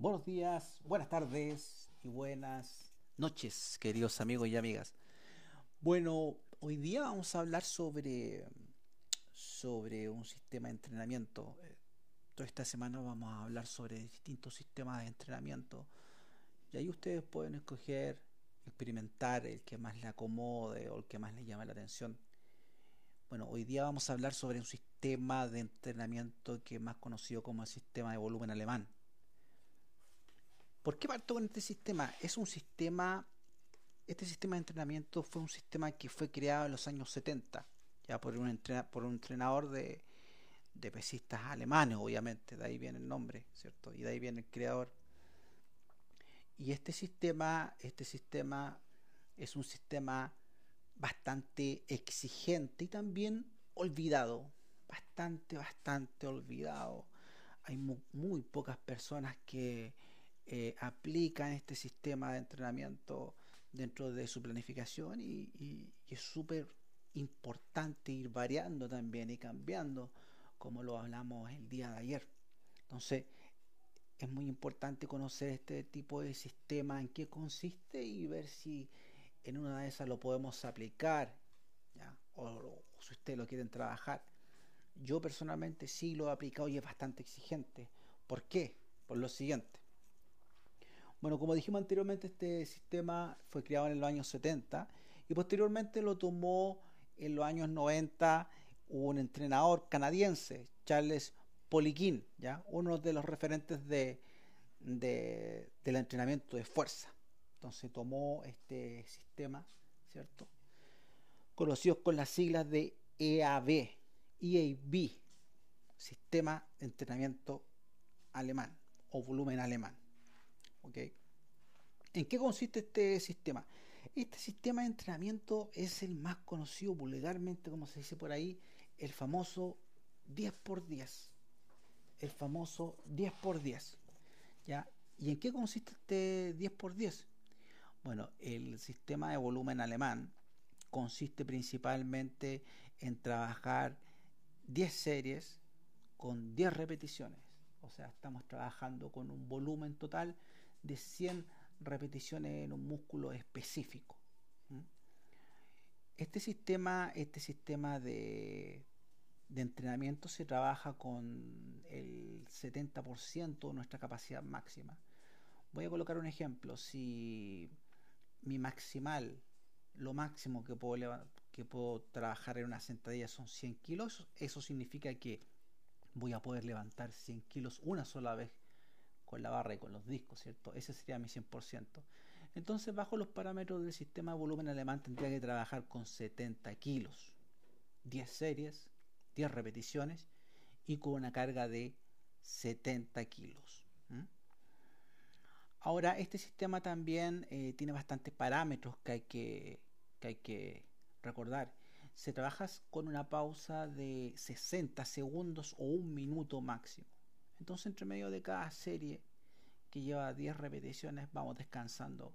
Buenos días, buenas tardes y buenas noches, queridos amigos y amigas. Bueno, hoy día vamos a hablar sobre, sobre un sistema de entrenamiento. Toda esta semana vamos a hablar sobre distintos sistemas de entrenamiento. Y ahí ustedes pueden escoger, experimentar el que más le acomode o el que más le llame la atención. Bueno, hoy día vamos a hablar sobre un sistema de entrenamiento que es más conocido como el sistema de volumen alemán ¿Por qué parto con este sistema? Es un sistema, este sistema de entrenamiento fue un sistema que fue creado en los años 70, ya por un, por un entrenador de pesistas alemanes, obviamente, de ahí viene el nombre, ¿cierto? Y de ahí viene el creador. Y este sistema, este sistema es un sistema bastante exigente y también olvidado, bastante, bastante olvidado. Hay muy pocas personas que, eh, aplican este sistema de entrenamiento dentro de su planificación y, es súper importante ir variando también y cambiando como lo hablamos el día de ayer. Entonces, es muy importante conocer este tipo de sistema, en qué consiste y ver si en una de esas lo podemos aplicar O, o, si ustedes lo quieren trabajar. Yo personalmente sí lo he aplicado y es bastante exigente. ¿Por qué? Por lo siguiente. Bueno, como dijimos anteriormente, este sistema fue creado en los años 70 y posteriormente lo tomó en los años 90 un entrenador canadiense, Charles Poliquin, ¿ya? uno de los referentes de, del entrenamiento de fuerza. Entonces tomó este sistema, ¿cierto? Conocidos con las siglas de EAB, EAB, Sistema de Entrenamiento Alemán o Volumen Alemán. ¿En qué consiste este sistema? Este sistema de entrenamiento es el más conocido vulgarmente, como se dice por ahí, el famoso 10 por 10. El famoso 10 por 10. ¿ya? ¿Y en qué consiste este 10 por 10? Bueno, el sistema de volumen alemán consiste principalmente en trabajar 10 series con 10 repeticiones. O sea, estamos trabajando con un volumen total de 100 repeticiones en un músculo específico. Este sistema, este sistema de, de entrenamiento se trabaja con el 70% de nuestra capacidad máxima. Voy a colocar un ejemplo. Si mi maximal, lo máximo que puedo, que puedo trabajar en una sentadilla son 100 kilos, eso significa que voy a poder levantar 100 kilos una sola vez con la barra y con los discos, ¿cierto? Ese sería mi 100%. Entonces, bajo los parámetros del sistema de volumen alemán, tendría que trabajar con 70 kilos, 10 series, 10 repeticiones y con una carga de 70 kilos. Ahora, este sistema también eh, tiene bastantes parámetros que hay que, que hay que recordar. Se trabaja con una pausa de 60 segundos o un minuto máximo. Entonces, entre medio de cada serie que lleva 10 repeticiones, vamos descansando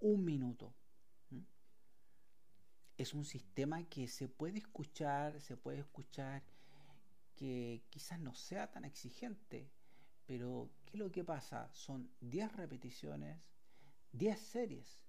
un minuto. Es un sistema que se puede escuchar, se puede escuchar que quizás no sea tan exigente, pero ¿qué es lo que pasa? Son 10 repeticiones, 10 series.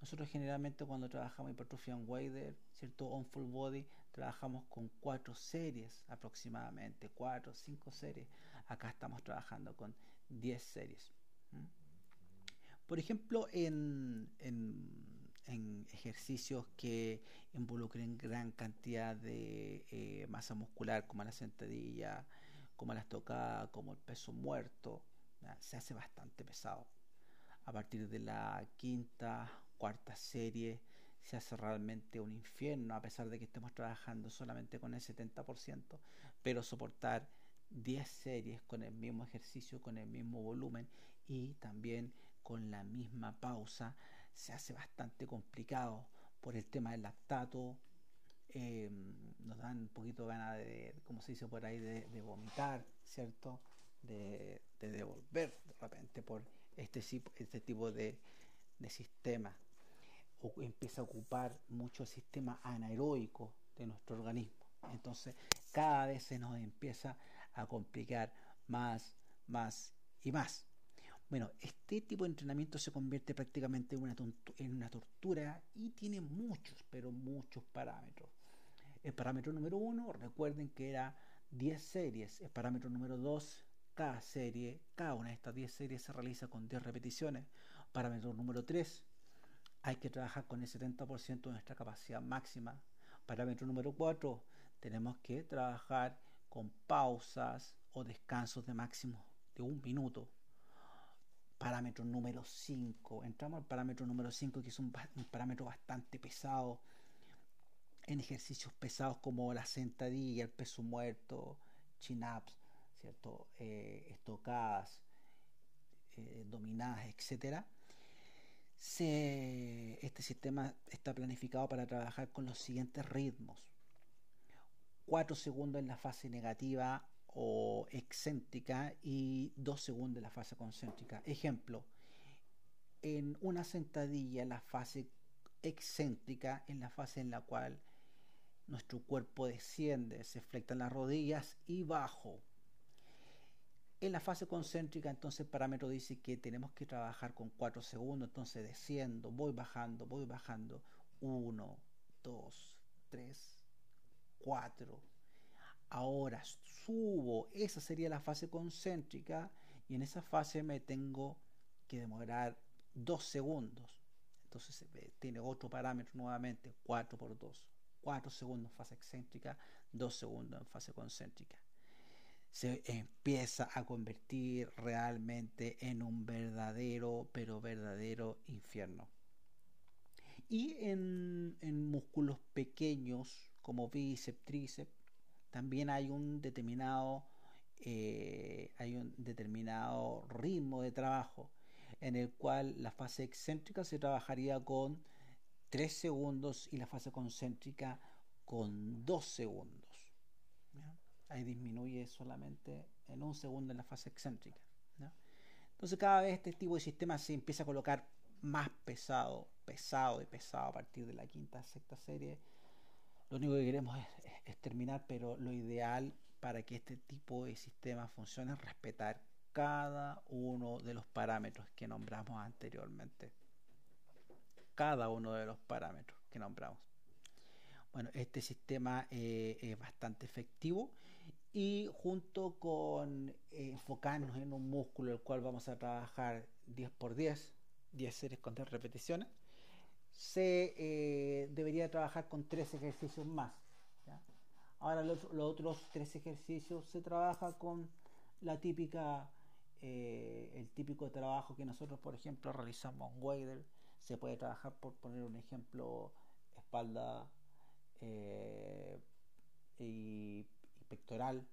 Nosotros generalmente cuando trabajamos hipertrofia en Wader, ¿cierto? On full body, trabajamos con 4 series aproximadamente, 4 o 5 series. Acá estamos trabajando con 10 series. Por ejemplo, en, ejercicios que involucren gran cantidad de eh, masa muscular, como la sentadilla, como la estocada, como el peso muerto, se hace bastante pesado. A partir de la quinta, cuarta serie, se hace realmente un infierno, a pesar de que estemos trabajando solamente con el 70%, pero soportar 10 series con el mismo ejercicio, con el mismo volumen y también con la misma pausa, se hace bastante complicado por el tema del lactato. Em, nos dan un poquito ganas de, como se dice por ahí, de, vomitar, ¿cierto? De, devolver de repente por este, este tipo de, de sistema. Empieza a ocupar mucho el sistema anaeróbico de nuestro organismo. Entonces, cada vez se nos empieza a complicar más, más y más. Bueno, este tipo de entrenamiento se convierte prácticamente en una, en una tortura y tiene muchos, pero muchos parámetros. El parámetro número uno, recuerden que era 10 series. El parámetro número 2, cada serie, cada una de estas 10 series se realiza con 10 repeticiones. Parámetro número 3, hay que trabajar con el 70% de nuestra capacidad máxima. Parámetro número 4, tenemos que trabajar con pausas o descansos de máximo de un minuto. Parámetro número 5, entramos al parámetro número 5 que es un, parámetro bastante pesado en ejercicios pesados como la sentadilla, el peso muerto, chin-ups, ¿cierto? Eh, estocadas, eh, dominadas, etcétera. Este sistema está planificado para trabajar con los siguientes ritmos. 4 segundos en la fase negativa o excéntrica y 2 segundos en la fase concéntrica. Ejemplo, en una sentadilla, la fase excéntrica, en la fase en la cual nuestro cuerpo desciende, se flectan las rodillas y bajo. En la fase concéntrica, entonces el parámetro dice que tenemos que trabajar con 4 segundos, entonces desciendo, voy bajando, voy bajando. 1, 2, 3, 4. Ahora subo, esa sería la fase concéntrica y en esa fase me tengo que demorar 2 segundos. Entonces tiene otro parámetro nuevamente, 4 por 2. 4 segundos en fase excéntrica, 2 segundos en fase concéntrica. Se empieza a convertir realmente en un verdadero, pero verdadero infierno. Y en, músculos pequeños como bíceps, tríceps, también hay un determinado eh, hay un determinado ritmo de trabajo en el cual la fase excéntrica se trabajaría con 3 segundos y la fase concéntrica con 2 segundos. Ahí disminuye solamente en un segundo en la fase excéntrica. Entonces cada vez este tipo de sistema se empieza a colocar más pesado, pesado y pesado a partir de la quinta, sexta serie. Lo único que queremos es, terminar, pero lo ideal para que este tipo de sistema funcione es respetar cada uno de los parámetros que nombramos anteriormente cada uno de los parámetros que nombramos. Bueno, este sistema eh, es bastante efectivo y junto con eh, enfocarnos en un músculo el cual vamos a trabajar 10 por 10, 10 series con 10 repeticiones, se eh, debería trabajar con 3 ejercicios más. Ahora los, otros 3 ejercicios se trabaja con la típica, el típico trabajo que nosotros por ejemplo realizamos en Wader se puede trabajar, por poner un ejemplo, espalda eh, y, pectoral.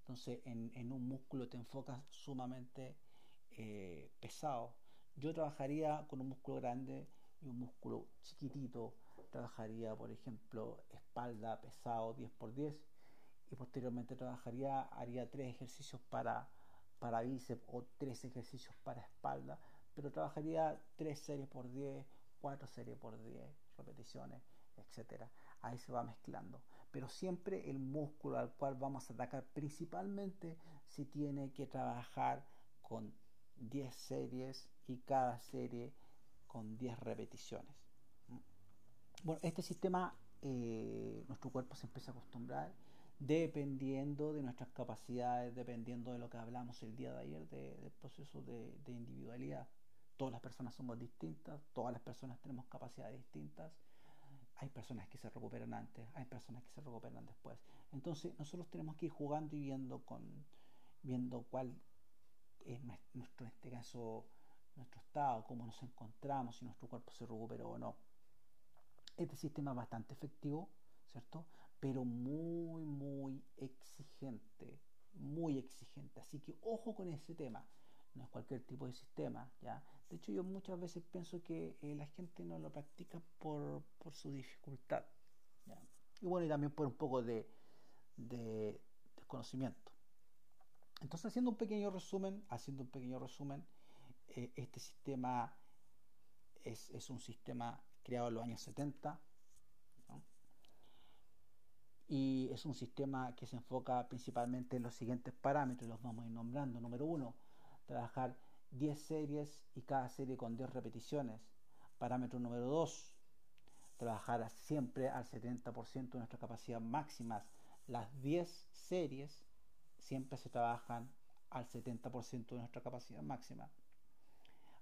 Entonces, en, un músculo te enfocas sumamente eh, pesado. Yo trabajaría con un músculo grande y un músculo chiquitito. Trabajaría, por ejemplo, espalda pesado 10 por 10 y posteriormente trabajaría, haría tres ejercicios para, para bíceps o tres ejercicios para espalda pero trabajaría 3 series por 10, 4 series por 10 repeticiones, etcétera. Ahí se va mezclando. Pero siempre el músculo al cual vamos a atacar principalmente si tiene que trabajar con 10 series y cada serie con 10 repeticiones. Bueno, este sistema eh, nuestro cuerpo se empieza a acostumbrar dependiendo de nuestras capacidades, dependiendo de lo que hablamos el día de ayer del proceso de individualidad. Todas las personas somos distintas, todas las personas tenemos capacidades distintas. Hay personas que se recuperan antes, hay personas que se recuperan después. Entonces nosotros tenemos que ir jugando y viendo con viendo cuál es nuestro, en este caso, nuestro estado, cómo nos encontramos, si nuestro cuerpo se recuperó o no. Este sistema es bastante efectivo, ¿cierto? Pero muy, muy exigente, muy exigente. Así que ojo con ese tema. No es cualquier tipo de sistema, ¿ya? De hecho, yo muchas veces pienso que eh, la gente no lo practica por, su dificultad. Y bueno, y también por un poco de, desconocimiento. Entonces, haciendo un pequeño resumen, haciendo un pequeño resumen, eh, este sistema es, un sistema creado en los años 70 y es un sistema que se enfoca principalmente en los siguientes parámetros, los vamos a ir nombrando. Número uno, trabajar 10 series y cada serie con 10 repeticiones. Parámetro número 2, trabajar siempre al 70% de nuestra capacidad máxima. Las 10 series siempre se trabajan al 70% de nuestra capacidad máxima.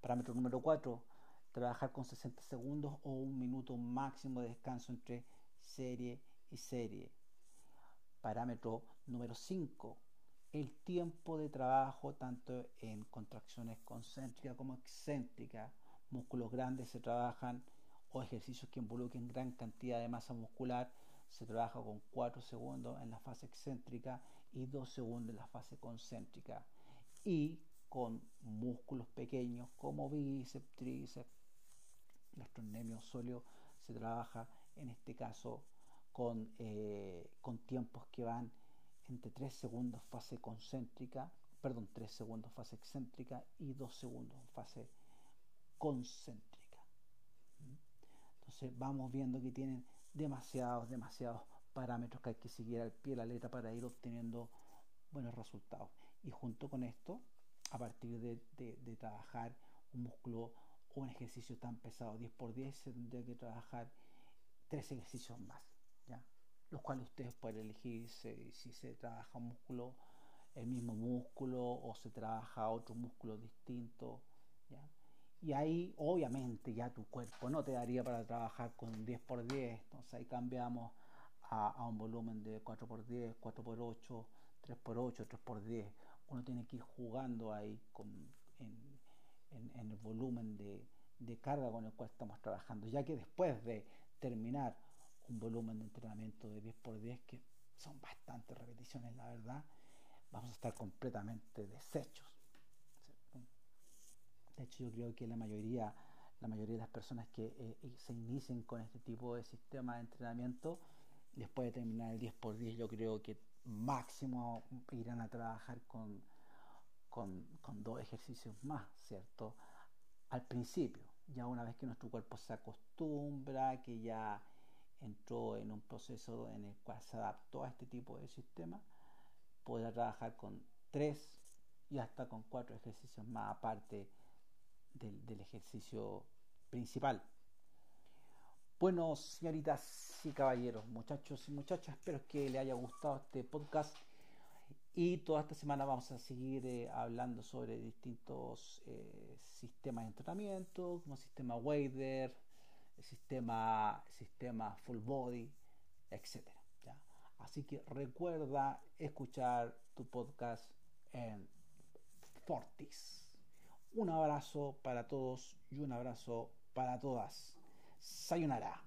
Parámetro número 4, trabajar con 60 segundos o un minuto máximo de descanso entre serie y serie. Parámetro número 5, el tiempo de trabajo tanto en contracciones concéntricas como excéntricas. Músculos grandes se trabajan o ejercicios que involucren gran cantidad de masa muscular se trabaja con 4 segundos en la fase excéntrica y 2 segundos en la fase concéntrica. Y con músculos pequeños como bíceps, tríceps, gastrocnemio sóleo se trabaja en este caso con, eh, con tiempos que van entre 3 segundos fase concéntrica, perdón, 3 segundos fase excéntrica y 2 segundos fase concéntrica. Entonces vamos viendo que tienen demasiados, demasiados parámetros que hay que seguir al pie de la letra para ir obteniendo buenos resultados. Y junto con esto, a partir de, de, trabajar un músculo o un ejercicio tan pesado, 10 por 10, se tendría que trabajar tres ejercicios más. Los cuales ustedes pueden elegir si, si se trabaja un músculo, el mismo músculo o se trabaja otro músculo distinto. ¿ya? Y ahí obviamente ya tu cuerpo no te daría para trabajar con 10 por 10, entonces ahí cambiamos a, un volumen de 4 por 10, 4 por 8, 3 por 8, 3 por 10. Uno tiene que ir jugando ahí con, en, en, el volumen de, de carga con el cual estamos trabajando, ya que después de terminar un volumen de entrenamiento de 10 por 10, que son bastantes repeticiones, la verdad, vamos a estar completamente deshechos. De hecho, yo creo que la mayoría, la mayoría de las personas que eh, eh, se inicien con este tipo de sistema de entrenamiento les puede terminar el 10 por 10. Yo creo que máximo irán a trabajar con, con, con dos ejercicios más, ¿cierto? Al principio, ya una vez que nuestro cuerpo se acostumbra, que ya entró en un proceso en el cual se adaptó a este tipo de sistema, podrá trabajar con tres y hasta con cuatro ejercicios más aparte del, ejercicio principal. Bueno, señoritas y caballeros, muchachos y muchachas, espero que les haya gustado este podcast. Y toda esta semana vamos a seguir eh, hablando sobre distintos eh, sistemas de entrenamiento, como sistema Wader, sistema, sistema Full Body, etc. Así que recuerda escuchar tu podcast en Fortis. Un abrazo para todos y un abrazo para todas. Sayonara.